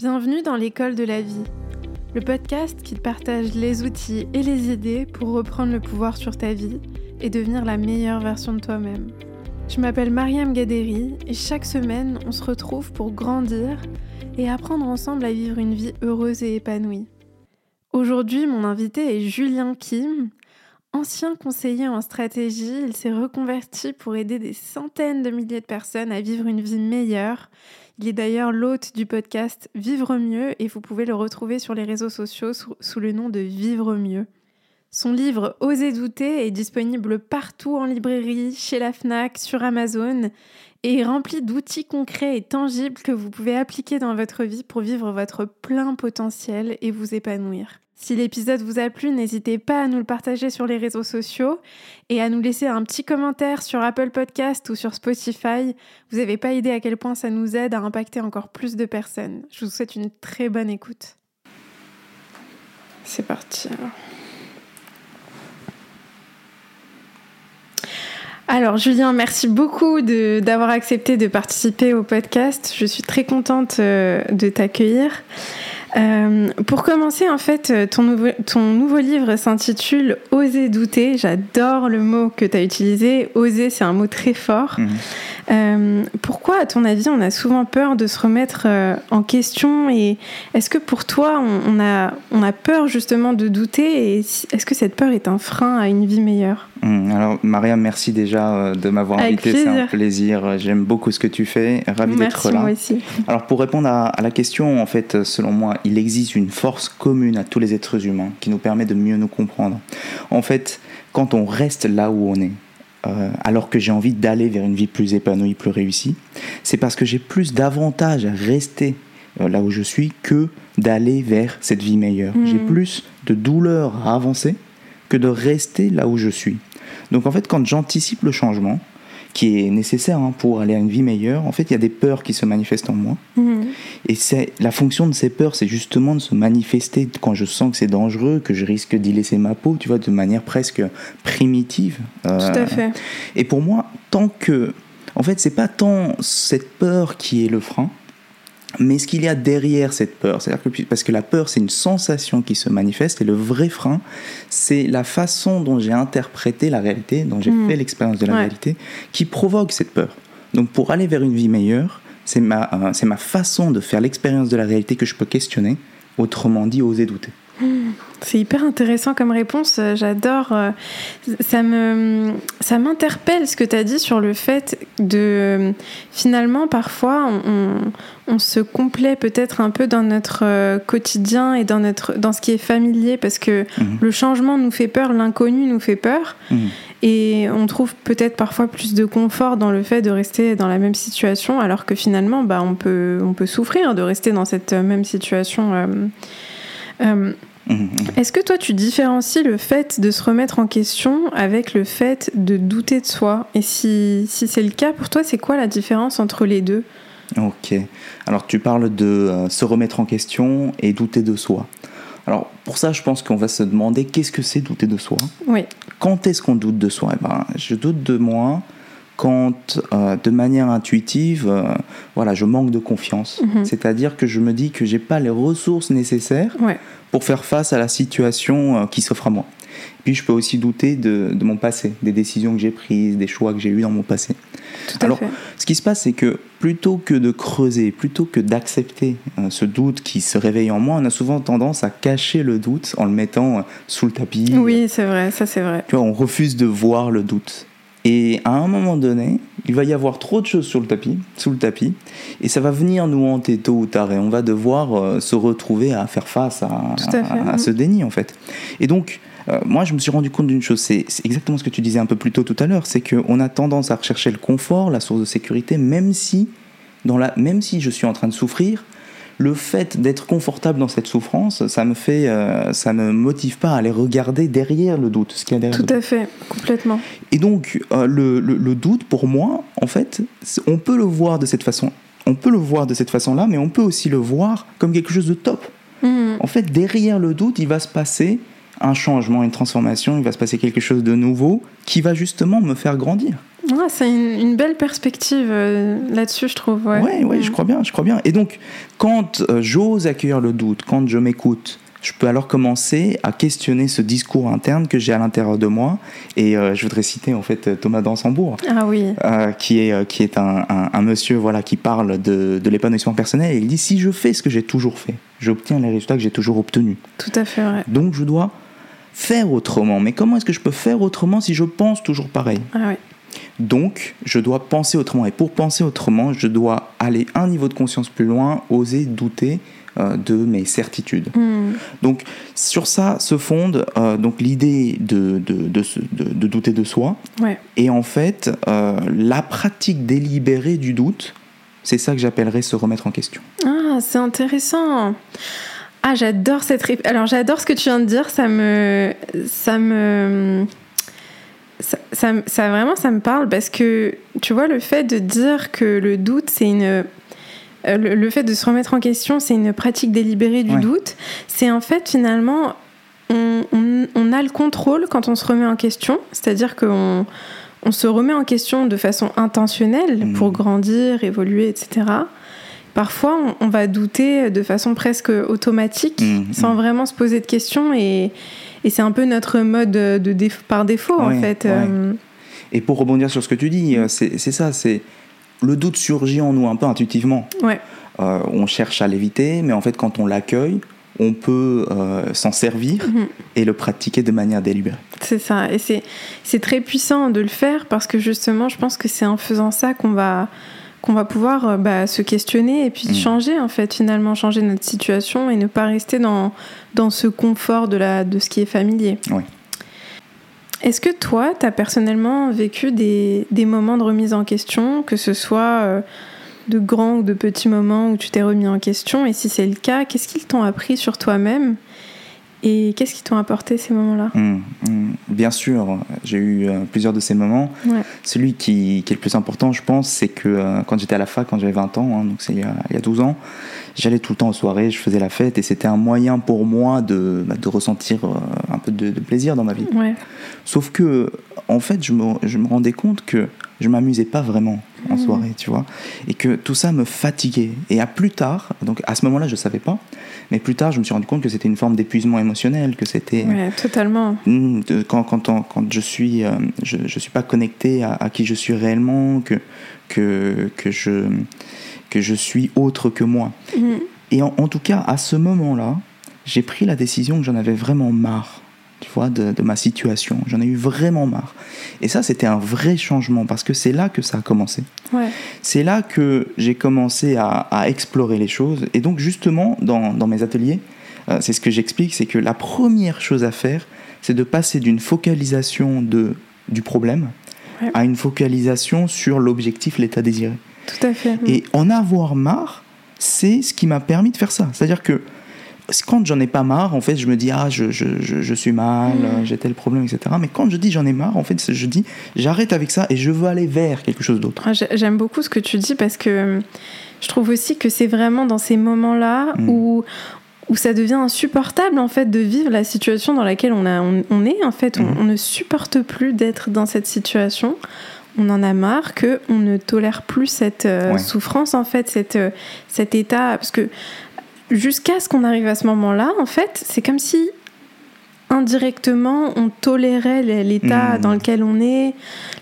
Bienvenue dans l'école de la vie, le podcast qui partage les outils et les idées pour reprendre le pouvoir sur ta vie et devenir la meilleure version de toi-même. Je m'appelle Mariam Gaderi et chaque semaine on se retrouve pour grandir et apprendre ensemble à vivre une vie heureuse et épanouie. Aujourd'hui, mon invité est Julien Kim. Ancien conseiller en stratégie, il s'est reconverti pour aider des centaines de milliers de personnes à vivre une vie meilleure il est d'ailleurs l'hôte du podcast Vivre mieux et vous pouvez le retrouver sur les réseaux sociaux sous, le nom de Vivre mieux. Son livre Oser douter est disponible partout en librairie, chez la FNAC, sur Amazon et rempli d'outils concrets et tangibles que vous pouvez appliquer dans votre vie pour vivre votre plein potentiel et vous épanouir. Si l'épisode vous a plu, n'hésitez pas à nous le partager sur les réseaux sociaux et à nous laisser un petit commentaire sur Apple Podcast ou sur Spotify. Vous n'avez pas idée à quel point ça nous aide à impacter encore plus de personnes. Je vous souhaite une très bonne écoute. C'est parti alors. Alors Julien, merci beaucoup d'avoir accepté de participer au podcast. Je suis très contente euh, de t'accueillir. Euh, pour commencer, en fait, ton nouveau, ton nouveau livre s'intitule Oser douter. J'adore le mot que tu as utilisé. Oser, c'est un mot très fort. Mhm. Euh, pourquoi, à ton avis, on a souvent peur de se remettre en question Et est-ce que pour toi, on, a, on a peur justement de douter Et est-ce que cette peur est un frein à une vie meilleure? Alors, Maria, merci déjà de m'avoir invité. C'est un plaisir. J'aime beaucoup ce que tu fais. Ravi d'être là. Moi aussi. Alors, pour répondre à, à la question, en fait, selon moi, il existe une force commune à tous les êtres humains qui nous permet de mieux nous comprendre. En fait, quand on reste là où on est, euh, alors que j'ai envie d'aller vers une vie plus épanouie, plus réussie, c'est parce que j'ai plus d'avantages à rester euh, là où je suis que d'aller vers cette vie meilleure. J'ai hmm. plus de douleur à avancer que de rester là où je suis. Donc en fait, quand j'anticipe le changement, qui est nécessaire hein, pour aller à une vie meilleure, en fait, il y a des peurs qui se manifestent en moi. Mhm. Et c'est la fonction de ces peurs, c'est justement de se manifester quand je sens que c'est dangereux, que je risque d'y laisser ma peau, tu vois, de manière presque primitive. Euh, Tout à fait. Et pour moi, tant que, en fait, c'est pas tant cette peur qui est le frein, mais ce qu'il y a derrière cette peur, c'est-à-dire que parce que la peur c'est une sensation qui se manifeste et le vrai frein c'est la façon dont j'ai interprété la réalité, dont j'ai hmm. fait l'expérience de la réalité, qui provoque cette peur. Donc pour aller vers une vie meilleure, c'est ma, euh, c'est ma façon de faire l'expérience de la réalité que je peux questionner, autrement dit oser douter. C'est hyper intéressant comme réponse, j'adore. Euh, ça me ça m'interpelle ce que tu as dit sur le fait de finalement parfois on, se complaît peut-être un peu dans notre euh, quotidien et dans notre dans ce qui est familier parce que mhm. le changement nous fait peur, l'inconnu nous fait peur mhm. et on trouve peut-être parfois plus de confort dans le fait de rester dans la même situation alors que finalement bah on peut on peut souffrir de rester dans cette même situation euh, euh, mhm. Est-ce que toi, tu différencies le fait de se remettre en question avec le fait de douter de soi? Et si, si c'est le cas, pour toi, c'est quoi la différence entre les deux? Ok. Alors, tu parles de euh, se remettre en question et douter de soi. Alors, pour ça, je pense qu'on va se demander qu'est-ce que c'est douter de soi? Oui. Quand est-ce qu'on doute de soi? Eh ben, Je doute de moi quand euh, de manière intuitive, euh, voilà, je manque de confiance. Mhm. C'est-à-dire que je me dis que j'ai pas les ressources nécessaires pour faire face à la situation euh, qui s'offre à moi. Puis je peux aussi douter de, de mon passé, des décisions que j'ai prises, des choix que j'ai eus dans mon passé. Alors, ce qui se passe, c'est que plutôt que de creuser, plutôt que d'accepter ce doute qui se réveille en moi, on a souvent tendance à cacher le doute en le mettant sous le tapis. Oui, c'est vrai, ça c'est vrai. Tu vois, on refuse de voir le doute. Et à un moment donné, il va y avoir trop de choses sur le tapis, sous le tapis, et ça va venir nous hanter tôt ou tard, et on va devoir euh, se retrouver à faire face à, à, ce déni en fait. Et donc, euh, moi, je me suis rendu compte d'une chose, c'est exactement ce que tu disais un peu plus tôt tout à l'heure, c'est qu'on a tendance à rechercher le confort, la source de sécurité, même si, dans la, même si je suis en train de souffrir, le fait d'être confortable dans cette souffrance, ça me fait, euh, ça me motive pas à aller regarder derrière le doute, ce qu'il y a derrière. Tout à fait, complètement. Et donc euh, le, le, doute, pour moi, en fait, on peut le voir de cette façon. On peut le voir de cette façon-là, mais on peut aussi le voir comme quelque chose de top. Mmh. En fait, derrière le doute, il va se passer un changement, une transformation, il va se passer quelque chose de nouveau qui va justement me faire grandir. Ouais, c'est une, belle perspective euh, là-dessus, je trouve. Ouais, ouais, ouais je crois bien, je crois bien. Et donc, quand euh, j'ose accueillir le doute, quand je m'écoute, je peux alors commencer à questionner ce discours interne que j'ai à l'intérieur de moi. Et euh, je voudrais citer en fait Thomas Dansembourg, ah oui. qui est, qui est un, un, monsieur voilà, qui parle de, de l'épanouissement personnel. Et il dit si je fais ce que j'ai toujours fait, j'obtiens les résultats que j'ai toujours obtenus. Tout à fait vrai. Donc je dois faire autrement. Mais comment est-ce que je peux faire autrement si je pense toujours pareil? Ah. Donc, je dois penser autrement. Et pour penser autrement, je dois aller un niveau de conscience plus loin, oser douter euh, de mes certitudes. Hmm. Donc, sur ça se fonde euh, donc l'idée de, de, de, douter de soi. Et en fait, euh, la pratique délibérée du doute, c'est ça que j'appellerais se remettre en question. Ah, c'est intéressant. Ah, j'adore cette. Alors, j'adore ce que tu viens de dire. Ça me. Ça me ça, ça, vraiment, ça me parle parce que, tu vois, le fait de dire que le doute, c'est une... Euh, le, fait de se remettre en question, c'est une pratique délibérée du doute. C'est en fait, finalement, on, on, a le contrôle quand on se remet en question. C'est-à-dire qu'on on se remet en question de façon intentionnelle mmh. pour grandir, évoluer, etc. Parfois, on, va douter de façon presque automatique, mmh, sans mmh. vraiment se poser de questions et et c'est un peu notre mode de par défaut, en fait. Euh. Et pour rebondir sur ce que tu dis, euh, c'est ça, c'est le doute surgit en nous un peu intuitivement. Ouais. Euh, on cherche à l'éviter, mais en fait, quand on l'accueille, on peut s'en servir mhm. et le pratiquer de manière délibérée. C'est ça, et c'est très puissant de le faire parce que justement, je pense que c'est en faisant ça qu'on va qu'on va pouvoir euh, bah, se questionner et puis mm. changer en fait finalement changer notre situation et ne pas rester dans, dans ce confort de, la, de ce qui est familier. Oui. Est-ce que toi, tu as personnellement vécu des, des, moments de remise en question, que ce soit euh, de grands ou de petits moments où tu t'es remis en question? Et si c'est le cas, qu'est-ce qu'ils t'ont appris sur toi-même et qu'est-ce qui t'ont apporté ces moments-là? Mmh, mmh. Bien sûr, j'ai eu euh, plusieurs de ces moments. Celui qui, qui, est le plus important, je pense, c'est que euh, quand j'étais à la fac, quand j'avais 20 ans, hein, donc c'est il, y a 12 ans, j'allais tout le temps aux soirées, je faisais la fête et c'était un moyen pour moi de, bah, de ressentir euh, un peu de, plaisir dans ma vie. Sauf que, en fait, je me, je me rendais compte que je m'amusais pas vraiment en mmh. soirée, tu vois, et que tout ça me fatiguait. Et à plus tard, donc à ce moment-là, je savais pas, mais plus tard, je me suis rendu compte que c'était une forme d'épuisement émotionnel, que c'était. Ouais, totalement. Hmm, quand, quand, quand je suis, euh, je, je suis pas connecté à, qui je suis réellement, que, que, que, je, que je suis autre que moi. Mm. Et en, en, tout cas, à ce moment-là, j'ai pris la décision que j'en avais vraiment marre tu vois, de, ma situation. J'en ai eu vraiment marre. Et ça, c'était un vrai changement parce que c'est là que ça a commencé. C'est là que j'ai commencé à, explorer les choses. Et donc, justement, dans, dans mes ateliers, euh, c'est ce que j'explique, c'est que la première chose à faire, c'est de passer d'une focalisation de, du problème à une focalisation sur l'objectif, l'état désiré. Tout à fait. Et en avoir marre, c'est ce qui m'a permis de faire ça. C'est-à-dire que quand j'en ai pas marre, en fait, je me dis, ah, je, je, je, suis mal, mm. j'ai tel problème, etc. Mais quand je dis j'en ai marre, en fait, je dis, j'arrête avec ça et je veux aller vers quelque chose d'autre. Ah, j'aime beaucoup ce que tu dis parce que je trouve aussi que c'est vraiment dans ces moments-là mm. où, où ça devient insupportable, en fait, de vivre la situation dans laquelle on, a, on, est. En fait, on, mm. ne supporte plus d'être dans cette situation on en a marre que on ne tolère plus cette euh, souffrance en fait cette, euh, cet état parce que jusqu'à ce qu'on arrive à ce moment-là, en fait, c'est comme si indirectement on tolérait l'état mmh. dans lequel on est,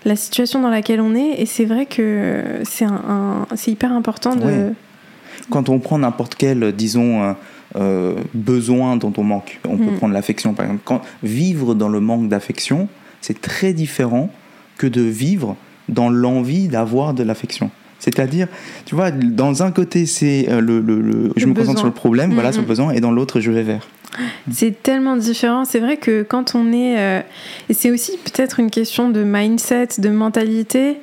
la situation dans laquelle on est, et c'est vrai que c'est un, hyper important de. Quand on prend n'importe quel, disons, euh, euh, besoin dont on manque, on peut mmh. prendre l'affection par exemple. Quand, vivre dans le manque d'affection, c'est très différent que de vivre dans l'envie d'avoir de l'affection. C'est-à-dire, tu vois, dans un côté, c'est euh, le, le, je me concentre sur le problème, voilà, sur le besoin, et dans l'autre, je vais vers. C'est tellement différent. C'est vrai que quand on est. Euh, et c'est aussi peut-être une question de mindset, de mentalité,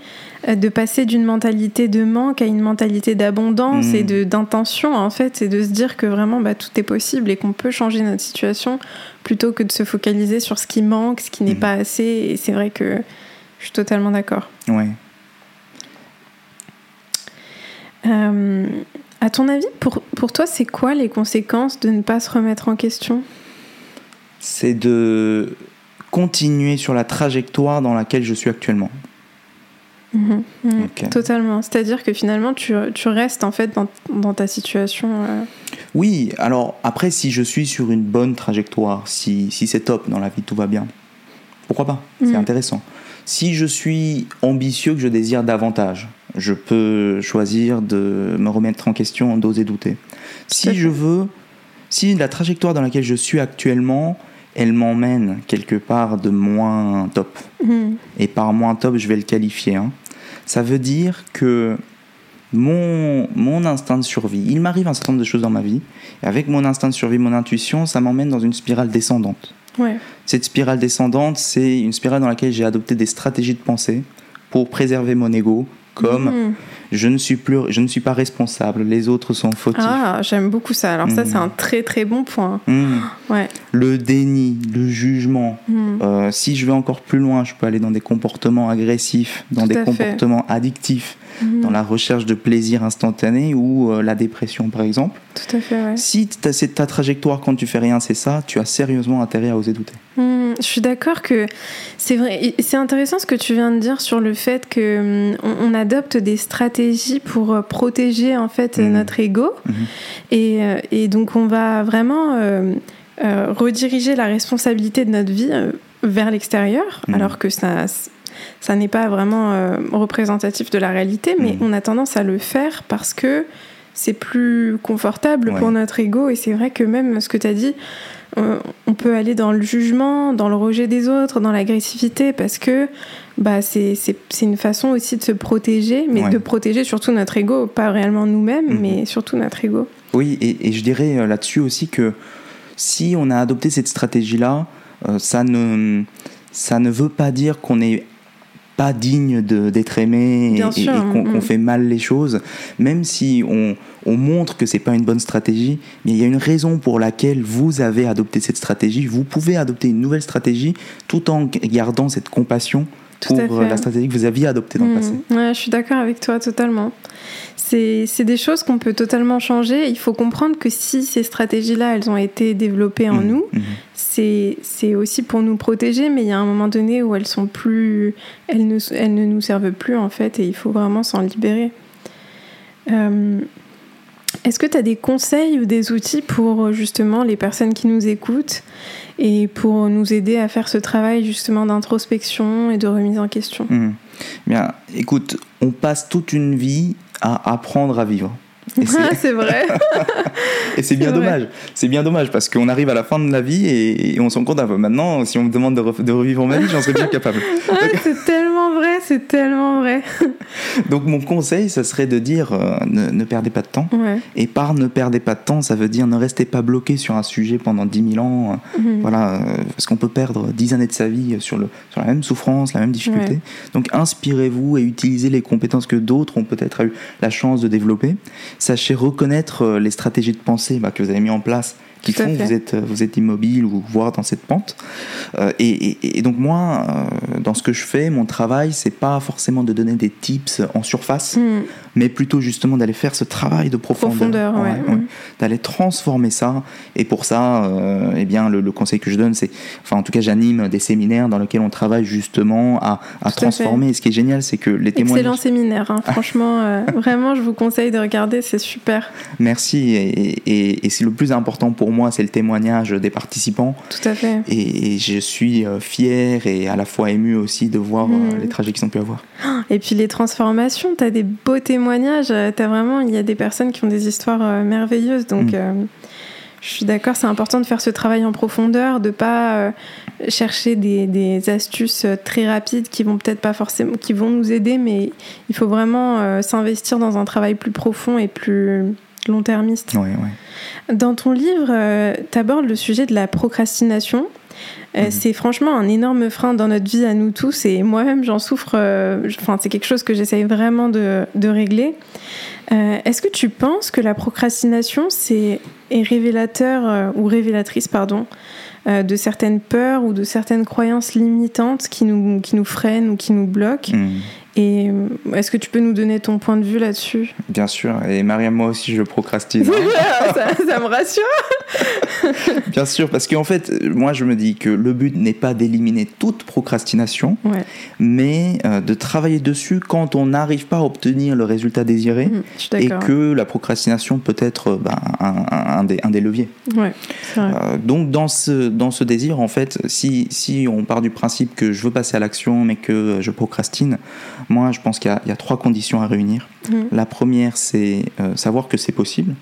euh, de passer d'une mentalité de manque à une mentalité d'abondance et mm. d'intention, en fait, c'est de se dire que vraiment bah, tout est possible et qu'on peut changer notre situation plutôt que de se focaliser sur ce qui manque, ce qui n'est mm. pas assez. Et c'est vrai que je suis totalement d'accord. Ouais. Euh, à ton avis, pour, pour toi, c'est quoi les conséquences de ne pas se remettre en question? C'est de continuer sur la trajectoire dans laquelle je suis actuellement. Mhm. Totalement. C'est-à-dire que finalement, tu, tu, restes en fait dans, dans ta situation. Euh. Oui, alors après, si je suis sur une bonne trajectoire, si, si c'est top dans la vie, tout va bien, pourquoi pas? C'est mhm. intéressant. Si je suis ambitieux, que je désire davantage, je peux choisir de me remettre en question, d'oser douter. Si je veux, si la trajectoire dans laquelle je suis actuellement, elle m'emmène quelque part de moins top. Et par moins top, je vais le qualifier. Hein. Ça veut dire que mon, mon instinct de survie, il m'arrive un certain nombre de choses dans ma vie, et avec mon instinct de survie, mon intuition, ça m'emmène dans une spirale descendante. Cette spirale descendante, c'est une spirale dans laquelle j'ai adopté des stratégies de pensée pour préserver mon ego, comme mm. Je ne suis plus, je ne suis pas responsable, les autres sont fautifs. Ah, j'aime beaucoup ça. Alors ça, c'est mm. un très très bon point. Mm. Ouais. Le déni, le jugement. Euh, si je vais encore plus loin, je peux aller dans des comportements agressifs, dans des comportements addictifs, dans la recherche de plaisir instantané ou euh, la dépression, par exemple. Tout à fait. Ouais. Si c'est ta trajectoire quand tu fais rien, c'est ça, tu as sérieusement intérêt à oser douter. je suis d'accord que c'est vrai. C'est intéressant ce que tu viens de dire sur le fait que on, adopte des stratégies pour euh, protéger en fait mhm. notre ego, et, euh, et, donc on va vraiment euh, rediriger la responsabilité de notre vie vers l'extérieur, mhm. alors que ça ça n'est pas vraiment représentatif de la réalité, mais on a tendance à le faire parce que c'est plus confortable pour notre ego. Et c'est vrai que même ce que tu as dit, on peut aller dans le jugement, dans le rejet des autres, dans l'agressivité, parce que bah, c'est une façon aussi de se protéger, mais de protéger surtout notre ego, pas réellement nous-mêmes, mhm. mais surtout notre ego. Oui, et, je dirais euh, là-dessus aussi que si on a adopté cette stratégie-là, euh, ça, ne, ça ne veut pas dire qu'on est pas digne d'être aimé et, qu'on mm. fait mal les choses, même si on, on montre que c'est pas une bonne stratégie, mais il y a une raison pour laquelle vous avez adopté cette stratégie. Vous pouvez adopter une nouvelle stratégie tout en gardant cette compassion pour euh, la stratégie que vous aviez adoptée dans le mm. passé. Ouais, je suis d'accord avec toi totalement. C'est des choses qu'on peut totalement changer. Il faut comprendre que si ces stratégies-là, elles ont été développées en mmh, nous, mmh. c'est aussi pour nous protéger, mais il y a un moment donné où elles sont plus, elles ne, elles ne nous servent plus en fait, et il faut vraiment s'en libérer. Euh, est-ce que tu as des conseils ou des outils pour justement les personnes qui nous écoutent et pour nous aider à faire ce travail justement d'introspection et de remise en question? Mmh. Bien, écoute, on passe toute une vie à apprendre à vivre. c'est vrai. et c'est bien dommage. C'est bien dommage parce qu'on arrive à la fin de la vie et, on se rend compte, ah, maintenant, si on me demande de, revivre ma vie, j'en serais bien capable. c'est tellement vrai, c'est tellement vrai. Donc mon conseil, ça serait de dire, euh, ne, perdez pas de temps. Et par ne perdez pas de temps, ça veut dire ne restez pas bloqué sur un sujet pendant 10 000 ans. Mhm. Voilà, euh, parce qu'on peut perdre 10 années de sa vie sur, le, sur la même souffrance, la même difficulté. Donc inspirez-vous et utilisez les compétences que d'autres ont peut-être eu la chance de développer sachez reconnaître euh, les stratégies de pensée bah, que vous avez mis en place qui font que vous êtes, vous êtes immobile ou voire dans cette pente. Euh, et, donc moi, euh, dans ce que je fais, mon travail, c'est pas forcément de donner des tips en surface, hmm. Mais plutôt justement d'aller faire ce travail de profondeur, hmm. d'aller transformer ça. Et pour ça, euh, eh bien, le, conseil que je donne, c'est, enfin en tout cas, j'anime des séminaires dans lesquels on travaille justement à, à transformer. et ce qui est génial, c'est que les témoignages... Excellent séminaire, hein. franchement, vraiment, je vous conseille de regarder, c'est super. Merci, et, et c'est le plus important pour moi, c'est le témoignage des participants. Tout à fait. Et, je suis euh, fier et à la fois ému aussi de voir euh, hmm. les trajets qu'ils ont pu avoir. Et puis les transformations, tu as des beaux témoignages. As vraiment, il y a des personnes qui ont des histoires euh, merveilleuses. Donc. Hmm. je suis d'accord, c'est important de faire ce travail en profondeur, de pas chercher des, des, astuces très rapides qui vont peut-être pas forcément, qui vont nous aider, mais il faut vraiment s'investir dans un travail plus profond et plus long-termiste. Ouais, ouais. Dans ton livre, euh, tu abordes le sujet de la procrastination. Euh, mhm. C'est franchement un énorme frein dans notre vie à nous tous et moi-même j'en souffre. Euh, enfin, c'est quelque chose que j'essaye vraiment de, régler. Est-ce que tu penses que la procrastination c'est est révélateur ou révélatrice pardon de certaines peurs ou de certaines croyances limitantes qui nous, qui nous freinent ou qui nous bloquent? Mhm. Et euh, est-ce que tu peux nous donner ton point de vue là-dessus? Bien sûr, et Mariam, moi aussi je procrastine. hein. ça, ça, me rassure. Bien sûr, parce qu'en fait, moi je me dis que le but n'est pas d'éliminer toute procrastination, ouais. mais euh, de travailler dessus quand on n'arrive pas à obtenir le résultat désiré Mmh, et que la procrastination peut être ben, un, des, un des leviers. Ouais, c'est vrai. Euh, donc dans ce, dans ce désir, en fait, si, si on part du principe que je veux passer à l'action mais que je procrastine, moi je pense qu'il y a, il y a trois conditions à réunir. Mmh, La première, c'est euh, savoir que c'est possible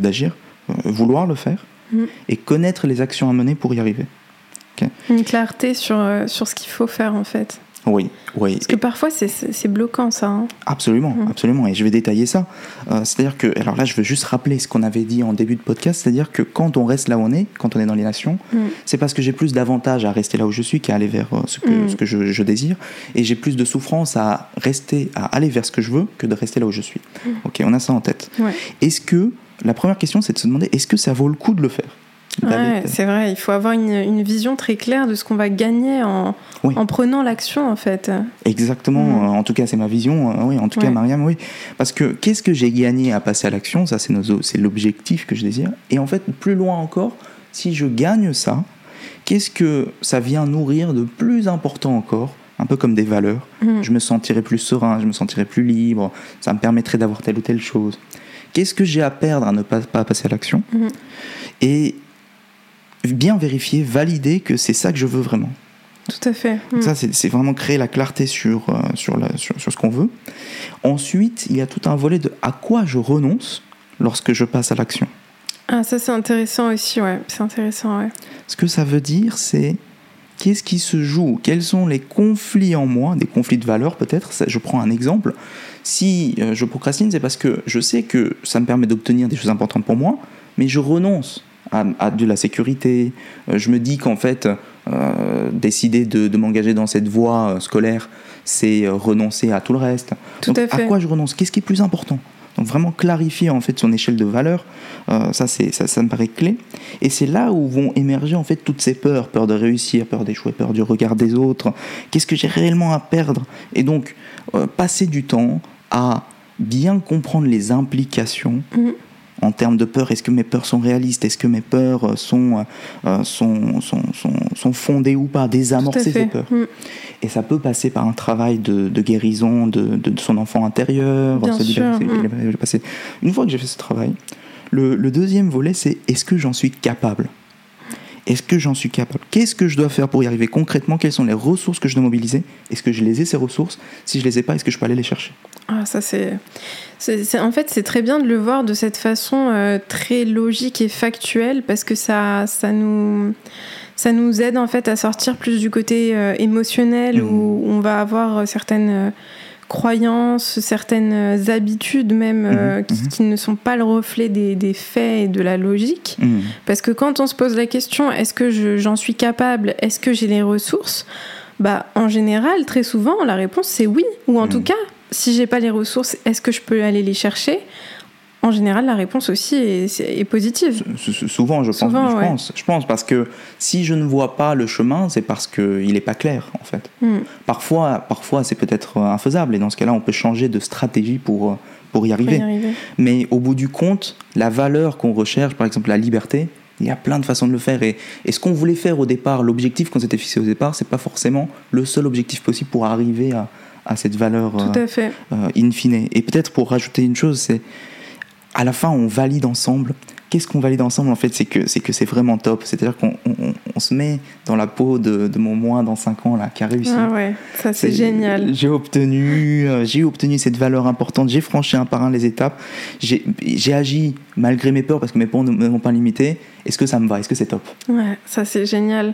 d'agir, euh, vouloir le faire Mm. et connaître les actions à mener pour y arriver. Une clarté sur, euh, sur ce qu'il faut faire en fait. Oui, oui, Parce que parfois c'est- bloquant ça. hein. absolument, Mm. absolument. Et je vais détailler ça. Euh, c'est-à-dire que, alors là, je veux juste rappeler ce qu'on avait dit en début de podcast, c'est-à-dire que quand on reste là où on est, quand on est dans les nations, Mm. c'est parce que j'ai plus d'avantages à rester là où je suis qu'à aller vers euh, ce que, Mm. ce que je, je désire, et j'ai plus de souffrance à rester, à aller vers ce que je veux que de rester là où je suis. Mm. Ok, on a ça en tête. Ouais. Est-ce que la première question, c'est de se demander est-ce que ça vaut le coup de le faire? Ouais, c'est vrai, il faut avoir une, une vision très claire de ce qu'on va gagner en, Oui. en prenant l'action en fait. Exactement, euh, en tout cas c'est ma vision, euh, oui, en tout cas. Mariam, oui. Parce que qu'est-ce que j'ai gagné à passer à l'action? Ça c'est l'objectif que je désire. Et en fait, plus loin encore, si je gagne ça, qu'est-ce que ça vient nourrir de plus important encore? Un peu comme des valeurs. Mhm. Je me sentirais plus serein, je me sentirais plus libre, ça me permettrait d'avoir telle ou telle chose. Qu'est-ce que j'ai à perdre à ne pas, pas passer à l'action? Mhm. Et bien vérifier, valider que c'est ça que je veux vraiment. Tout à fait. Mm. Ça, c'est vraiment créer la clarté sur, euh, sur, la- sur, sur ce qu'on veut. Ensuite, il y a tout un volet de à quoi je renonce lorsque je passe à l'action. Ah, ça c'est intéressant aussi, ouais. C'est intéressant, ouais. Ce que ça veut dire, c'est qu'est-ce qui se joue? Quels sont les conflits en moi? Des conflits de valeurs peut-être Je prends un exemple. Si euh, je procrastine, c'est parce que je sais que ça me permet d'obtenir des choses importantes pour moi, mais je renonce à, à de la sécurité. Euh, je me dis qu'en fait, euh, décider de, de m'engager dans cette voie euh, scolaire, c'est renoncer à tout le reste. Tout Donc, à fait. quoi je renonce? Qu'est-ce qui est plus important? Donc vraiment clarifier en fait son échelle de valeur, euh, ça, c'est, ça, ça me paraît clé. Et c'est là où vont émerger en fait toutes ces peurs, peur de réussir, peur d'échouer, peur du regard des autres. Qu'est-ce que j'ai réellement à perdre? Et donc euh, passer du temps à bien comprendre les implications Mhm. En termes de peur. Est-ce que mes peurs sont réalistes? Est-ce que mes peurs euh, sont, euh, sont, sont, sont, sont fondées ou pas? Désamorcer ces peurs. Mm. Et ça peut passer par un travail de, de guérison de, de- de son enfant intérieur. Bien sûr, mm. Une fois que j'ai fait ce travail, le, le deuxième volet, c'est est-ce que j'en suis capable? Est-ce que j'en suis capable? Qu'est-ce que je dois faire pour y arriver? Concrètement Quelles sont les ressources que je dois mobiliser? Est-ce que je les ai, ces ressources? Si je les ai pas, est-ce que je peux aller les chercher? Ah, ça c'est. En fait, c'est très bien de le voir de cette façon euh, très logique et factuelle parce que ça, ça nous. Ça nous aide en fait à sortir plus du côté euh, émotionnel Mhm. où on va avoir euh, certaines croyances, certaines euh, habitudes même euh, Mhm, qui, mhm. qui ne sont pas le reflet des, des faits et de la logique. Hmm. Parce que quand on se pose la question, est-ce que je- j'en suis capable Est-ce que j'ai les ressources? Bah, en général, très souvent, la réponse c'est oui. Ou en tout cas, si j'ai pas les ressources, est-ce que je peux aller les chercher? En général, la réponse aussi est, positive. S- Souvent, je pense, Souvent, je ouais. pense, je pense, parce que si je ne vois pas le chemin, c'est parce qu'il n'est pas clair, en fait. Mm. Parfois, parfois c'est peut-être euh, infaisable, et dans ce cas-là, on peut changer de stratégie pour, euh, pour y arriver. y arriver. Mais au bout du compte, la valeur qu'on recherche, par exemple la liberté, il y a plein de façons de le faire. Et, et ce qu'on voulait faire au départ, l'objectif qu'on s'était fixé au départ, c'est pas forcément le seul objectif possible pour arriver à, à cette valeur Tout à fait. euh, in fine. Et peut-être pour rajouter une chose, c'est à la fin, on valide ensemble. Qu'est-ce qu'on valide ensemble en fait C'est que c'est que c'est vraiment top. C'est-à-dire qu'on on- se met dans la peau de, de mon moi dans 5 ans là, qui a réussi. Ah ouais, ça c'est génial. J'ai obtenu, euh, j'ai obtenu cette valeur importante. J'ai franchi un par un les étapes. J'ai agi malgré mes peurs parce que mes peurs ne ne m'ont pas limité. Est-ce que ça me va? Est-ce que c'est top? Ouais, ça c'est génial.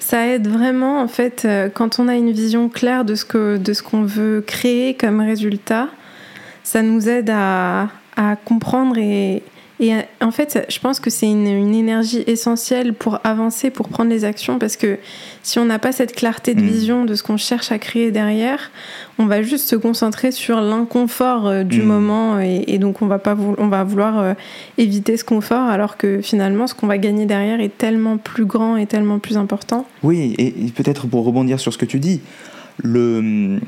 Ça aide vraiment en fait euh, quand on a une vision claire de ce que de ce qu'on veut créer comme résultat. Ça nous aide à, à comprendre et, et en fait, je pense que c'est une, une énergie essentielle pour avancer, pour prendre les actions, parce que si on n'a pas cette clarté de Mm. vision de ce qu'on cherche à créer derrière, on va juste se concentrer sur l'inconfort euh, du Mm. moment et, et donc on va pas on va vouloir euh, éviter ce confort, alors que finalement, ce qu'on va gagner derrière est tellement plus grand et tellement plus important. Oui, et peut-être pour rebondir sur ce que tu dis, le,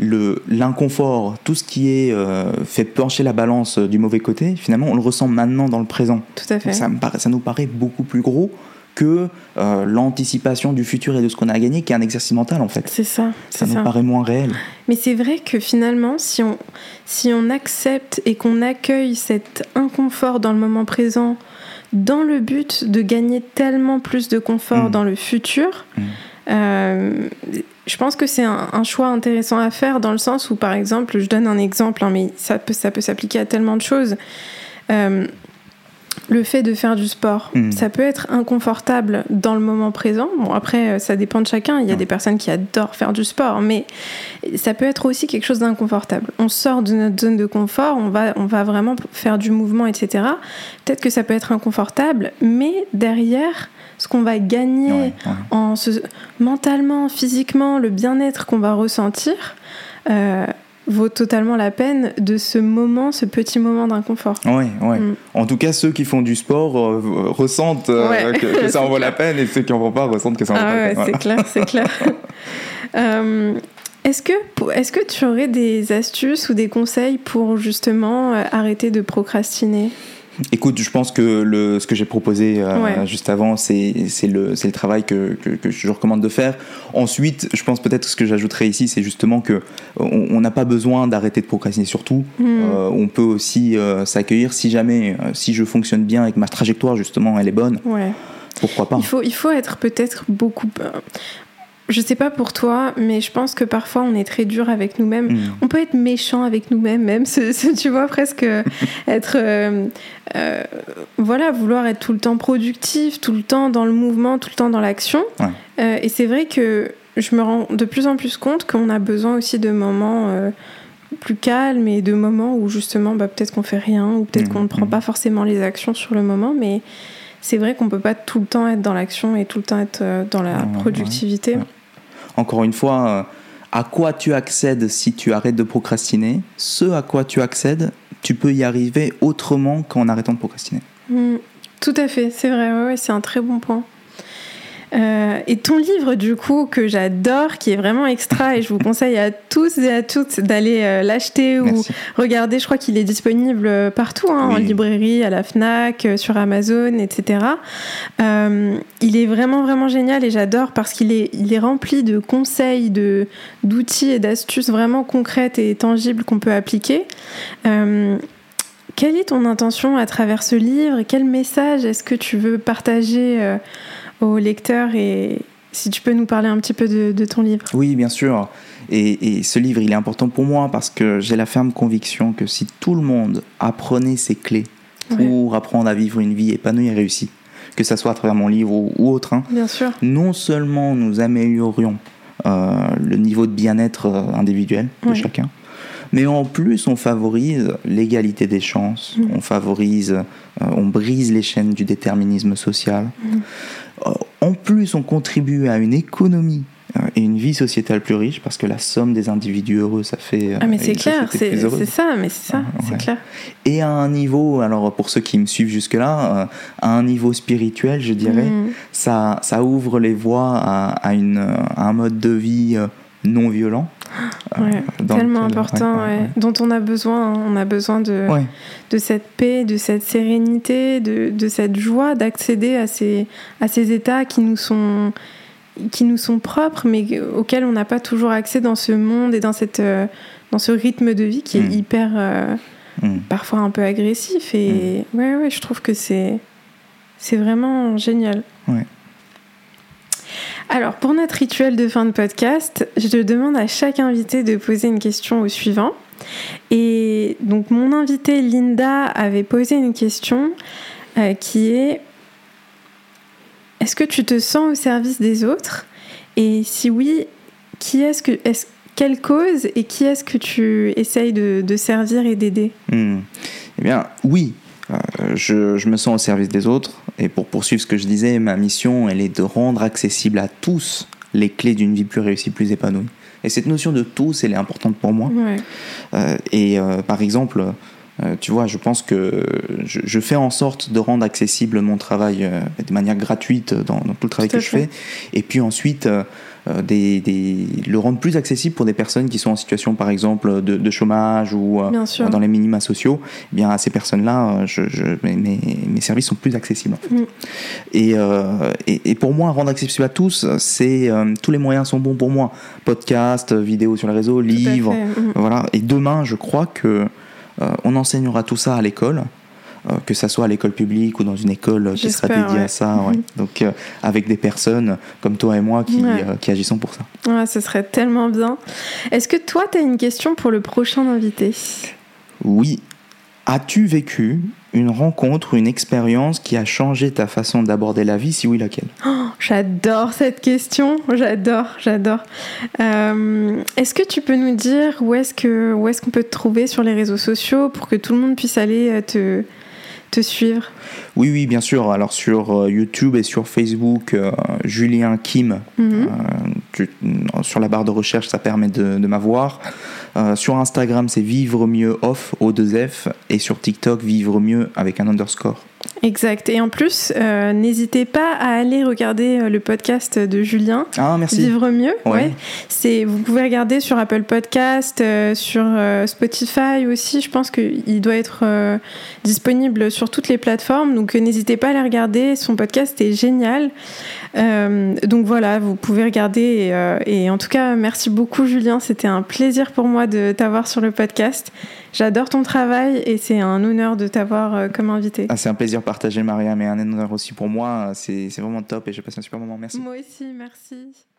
l'inconfort, tout ce qui est euh, fait pencher la balance du mauvais côté, finalement, on le ressent maintenant dans le présent. Tout à fait. ça, ça nous paraît beaucoup plus gros que euh, l'anticipation du futur et de ce qu'on a à gagner, qui est un exercice mental en fait. C'est ça. Ça nous paraît moins réel. Mais c'est vrai que finalement, si on, si on accepte et qu'on accueille cet inconfort dans le moment présent, dans le but de gagner tellement plus de confort mm. dans le futur, mm. euh, je pense que c'est un, choix intéressant à faire dans le sens où, par exemple, je donne un exemple, hein, mais ça peut, ça peut s'appliquer à tellement de choses. Euh, le fait de faire du sport, hmm. ça peut être inconfortable dans le moment présent. Bon, après, euh, ça dépend de chacun. Il y a des personnes qui adorent faire du sport, mais ça peut être aussi quelque chose d'inconfortable. On sort de notre zone de confort, on va, on va vraiment faire du mouvement, etc. Peut-être que ça peut être inconfortable, mais derrière, ce qu'on va gagner En mentalement, physiquement, le bien-être qu'on va ressentir, euh, vaut totalement la peine de ce moment, ce petit moment d'inconfort. Oui, oui. Mm. En tout cas, ceux qui font du sport euh, ressentent euh, que, ça en vaut la peine et ceux qui n'en font pas ressentent que ça en vaut ah la peine. C'est clair, c'est clair. Est-ce que, est que tu aurais des astuces ou des conseils pour justement arrêter de procrastiner? Écoute, je pense que le, ce que j'ai proposé euh, juste avant, c'est le, le travail que, que, je recommande de faire. Ensuite, je pense peut-être que ce que j'ajouterais ici, c'est justement que on n'a pas besoin d'arrêter de procrastiner surtout. Hmm. Euh, on peut aussi euh, s'accueillir si jamais, si je fonctionne bien et que ma trajectoire justement elle est bonne. Ouais. Pourquoi pas Il faut, il faut être peut-être beaucoup je sais pas pour toi, mais je pense que parfois on est très dur avec nous-mêmes. Hmm. On peut être méchant avec nous-mêmes, même, tu vois, presque être. Euh, euh, voilà, vouloir être tout le temps productif, tout le temps dans le mouvement, tout le temps dans l'action. Euh, et c'est vrai que je me rends de plus en plus compte qu'on a besoin aussi de moments plus calmes et de moments où justement bah, peut-être qu'on fait rien ou peut-être hmm. qu'on ne prend hmm. pas forcément les actions sur le moment, mais c'est vrai qu'on peut pas tout le temps être dans l'action et tout le temps être dans la productivité encore une fois, euh, à quoi tu accèdes si tu arrêtes de procrastiner, ce à quoi tu accèdes, tu peux y arriver autrement qu'en arrêtant de procrastiner. Mm. tout à fait, c'est vrai, c'est un très bon point. Euh, et ton livre, du coup, que j'adore, qui est vraiment extra, et je vous conseille à tous et à toutes d'aller euh, l'acheter ou regarder. Je crois qu'il est disponible euh, partout, hein, en librairie, à la Fnac, sur Amazon, etc. il est vraiment, vraiment génial et j'adore parce qu'il est, il est rempli de conseils, de, d'outils et d'astuces vraiment concrètes et tangibles qu'on peut appliquer. quelle est ton intention à travers ce livre? Quel message est-ce que tu veux partager aux lecteurs et si tu peux nous parler un petit peu de, ton livre. Oui, bien sûr. Et, ce livre, il est important pour moi parce que j'ai la ferme conviction que si tout le monde apprenait ses clés pour apprendre à vivre une vie épanouie et réussie, que ce soit à travers mon livre ou, autre, hein, bien sûr. non seulement nous améliorions euh, le niveau de bien-être euh, individuel de chacun, mais en plus on favorise l'égalité des chances, mm. on favorise, euh, on brise les chaînes du déterminisme social. Mm. Euh, en plus, on contribue à une économie euh, et une vie sociétale plus riche parce que la somme des individus heureux, ça fait. Ah, mais c'est clair, c'est ça, mais c'est ça, c'est clair. Et à un niveau, alors pour ceux qui me suivent jusque-là, à un niveau spirituel, je dirais, mm. ça, ça ouvre les voies à, une, à un mode de vie non violent Ouais, tellement important, dont on a besoin. Hein. On a besoin de, de cette paix, de cette sérénité, de, de cette joie d'accéder à ces, à ces états qui nous sont qui nous sont propres, mais auxquels on n'a pas toujours accès dans ce monde et dans, cette, euh, dans ce rythme de vie qui est mm. hyper, euh, mm. parfois un peu agressif. Et mm. ouais, ouais, je trouve que c'est, c'est vraiment génial. Ouais. Alors, pour notre rituel de fin de podcast, je te demande à chaque invité de poser une question au suivant. Et donc, mon invitée Linda avait posé une question euh, qui est Est-ce que tu te sens au service des autres? Et si oui, qui est-ce que, est quelle cause et qui est-ce que tu essayes de, servir et d'aider? Hmm. Eh bien, oui, euh, je, me sens au service des autres. Et pour poursuivre ce que je disais, ma mission, elle est de rendre accessible à tous les clés d'une vie plus réussie, plus épanouie. Et cette notion de tous, elle est importante pour moi. Euh, et euh, par exemple, Euh, tu vois, je pense que je, je, fais en sorte de rendre accessible mon travail euh, de manière gratuite dans, dans tout le travail Tout que je fais. Et puis ensuite, euh, euh, des, des- le rendre plus accessible pour des personnes qui sont en situation, par exemple, de, de chômage ou dans les minima sociaux. Eh bien, à ces personnes-là, je, je- mes, services sont plus accessibles. en fait. Mm. Et, et, et pour moi, rendre accessible à tous, c'est tous les moyens sont bons pour moi. Podcast, vidéo sur les réseaux, livres. Mm. Voilà. Et demain, je crois que on enseignera tout ça à l'école, euh, que ça soit à l'école publique ou dans une école qui sera dédiée ouais. à ça. ouais. Mhm. Donc, euh, avec des personnes comme toi et moi qui, Ouais. euh, qui agissons pour ça. Ouais, ce serait tellement bien. Est-ce que toi, tu as une question pour le prochain invité? Oui. As-tu vécu une rencontre ou une expérience qui a changé ta façon d'aborder la vie Si oui, laquelle? Oh, J'adore cette question, j'adore, j'adore. Euh, est-ce que tu peux nous dire où est-ce que où est-ce qu'on peut te trouver sur les réseaux sociaux pour que tout le monde puisse aller euh, te te suivre? Oui, oui, bien sûr. Alors sur euh, YouTube et sur Facebook, euh, Julien Kim, Mhm. euh, sur la barre de recherche, ça permet de, de m'avoir. Euh, sur Instagram, c'est Vivre mieux off, O2F. Et sur TikTok, Vivre mieux avec un underscore. Exact. Et en plus, euh, n'hésitez pas à aller regarder euh, le podcast de Julien. Ah, merci. Vivre mieux, Ouais. ouais. C'est, vous pouvez regarder sur Apple Podcast, euh, sur euh, Spotify aussi. Je pense qu'il doit être euh, disponible sur toutes les plateformes. Donc n'hésitez pas à aller regarder. Son podcast est génial. Euh, donc voilà, vous pouvez regarder. Et, euh, et en tout cas, merci beaucoup Julien. C'était un plaisir pour moi de t'avoir sur le podcast. J'adore ton travail et c'est un honneur de t'avoir euh, comme invité. Ah, c'est un plaisir partagé, Maria, mais un honneur aussi pour moi. C'est c'est vraiment top et j'ai passé un super moment. Merci. Moi aussi, merci.